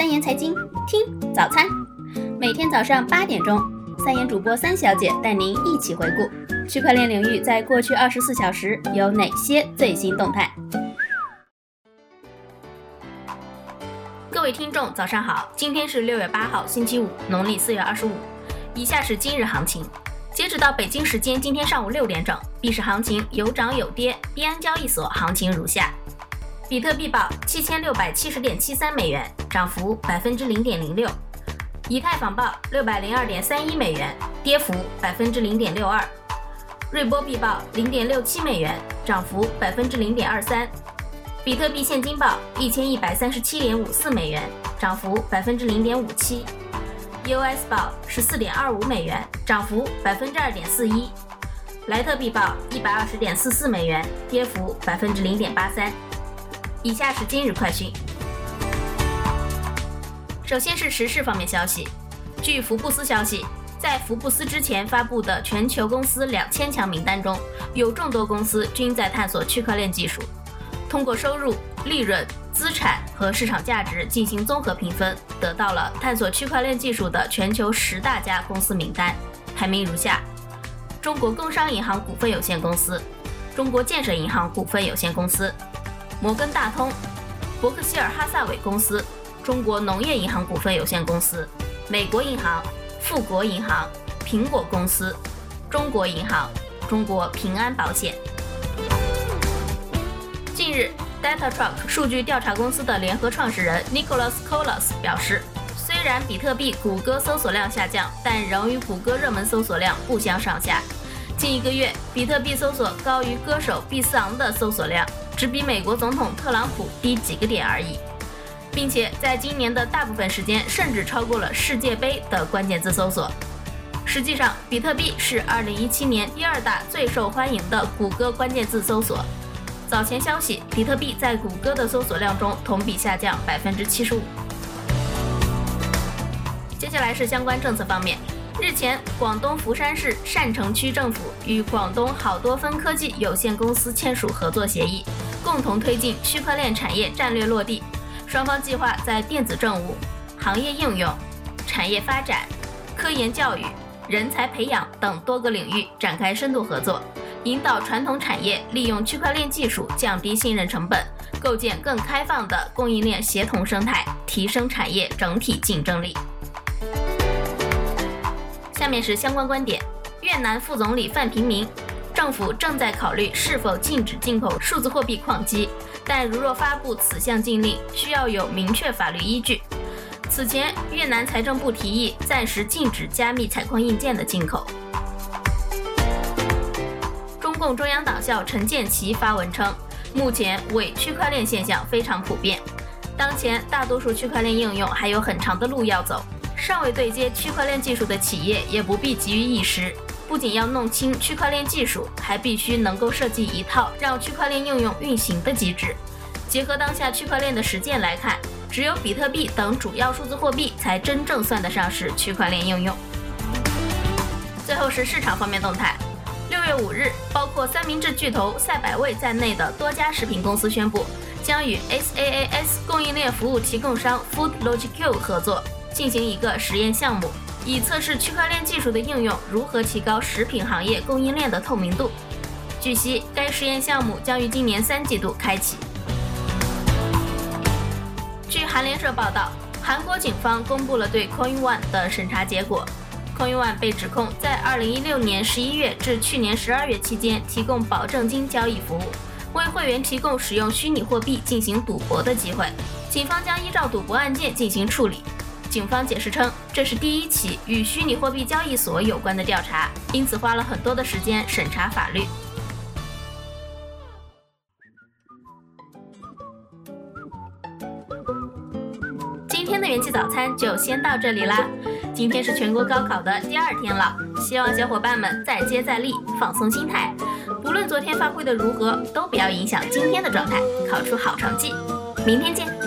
三言财经听早餐，每天早上八点钟，三言主播三小姐带您一起回顾区块链领域在过去二十四小时有哪些最新动态。各位听众，早上好，今天是六月八号，星期五，农历四月二十五。以下是今日行情，截止到北京时间今天上午六点整，币市行情有涨有跌，币安交易所行情如下。比特币报七千六百七十点七三美元，涨幅百分之零点零六；以太坊报六百零二点三一美元，跌幅百分之零点六二；瑞波币报零点六七美元，涨幅百分之零点二三；比特币现金报一千一百三十七点五四美元，涨幅百分之零点五七。；US 报十四点二五美元，涨幅百分之二点四一；莱特币报一百二十点四四美元，跌幅百分之零点八三。以下是今日快讯。首先是时事方面消息，据福布斯消息，在福布斯之前发布的全球公司两千强名单中，有众多公司均在探索区块链技术。通过收入、利润、资产和市场价值进行综合评分，得到了探索区块链技术的全球十大家公司名单，排名如下：中国工商银行股份有限公司、中国建设银行股份有限公司。摩根大通、伯克希尔哈萨韦公司、中国农业银行股份有限公司、美国银行、富国银行、苹果公司、中国银行、中国平安保险。近日，DataTruck 数据调查公司的联合创始人 Nicholas Colas 表示，虽然比特币谷歌搜索量下降，但仍与谷歌热门搜索量不相上下。近一个月，比特币搜索高于歌手毕斯昂的搜索量。只比美国总统特朗普低几个点而已，并且在今年的大部分时间，甚至超过了世界杯的关键字搜索。实际上，比特币是2017年第二大最受欢迎的谷歌关键字搜索。早前消息，比特币在谷歌的搜索量中同比下降百分之七十五。接下来是相关政策方面。日前，广东佛山市禅城区政府与广东好多分科技有限公司签署合作协议。共同推进区块链产业战略落地，双方计划在电子政务、行业应用、产业发展、科研教育、人才培养等多个领域展开深度合作，引导传统产业利用区块链技术降低信任成本，构建更开放的供应链协同生态，提升产业整体竞争力。下面是相关观点，越南副总理范平明。政府正在考虑是否禁止进口数字货币矿机，但如若发布此项禁令，需要有明确法律依据。此前，越南财政部提议暂时禁止加密采矿硬件的进口。中共中央党校陈建奇发文称，目前伪区块链现象非常普遍，当前大多数区块链应用还有很长的路要走，尚未对接区块链技术的企业也不必急于一时。不仅要弄清区块链技术，还必须能够设计一套让区块链应用运行的机制。结合当下区块链的实践来看，只有比特币等主要数字货币才真正算得上是区块链应用。最后是市场方面动态。六月五日，包括三明治巨头赛百味在内的多家食品公司宣布，将与 SaaS 供应链服务提供商 FoodLogicQ 合作，进行一个实验项目。以测试区块链技术的应用如何提高食品行业供应链的透明度。据悉，该实验项目将于今年三季度开启。据韩联社报道，韩国警方公布了对 CoinOne 的审查结果。CoinOne 被指控在2016年11月至去年12月期间提供保证金交易服务，为会员提供使用虚拟货币进行赌博的机会。警方将依照赌博案件进行处理。警方解释称，这是第一起与虚拟货币交易所有关的调查，因此花了很多的时间审查法律。今天的元气早餐就先到这里啦。今天是全国高考的第二天了，希望小伙伴们再接再厉，放松心态。不论昨天发挥的如何，都不要影响今天的状态，考出好成绩。明天见。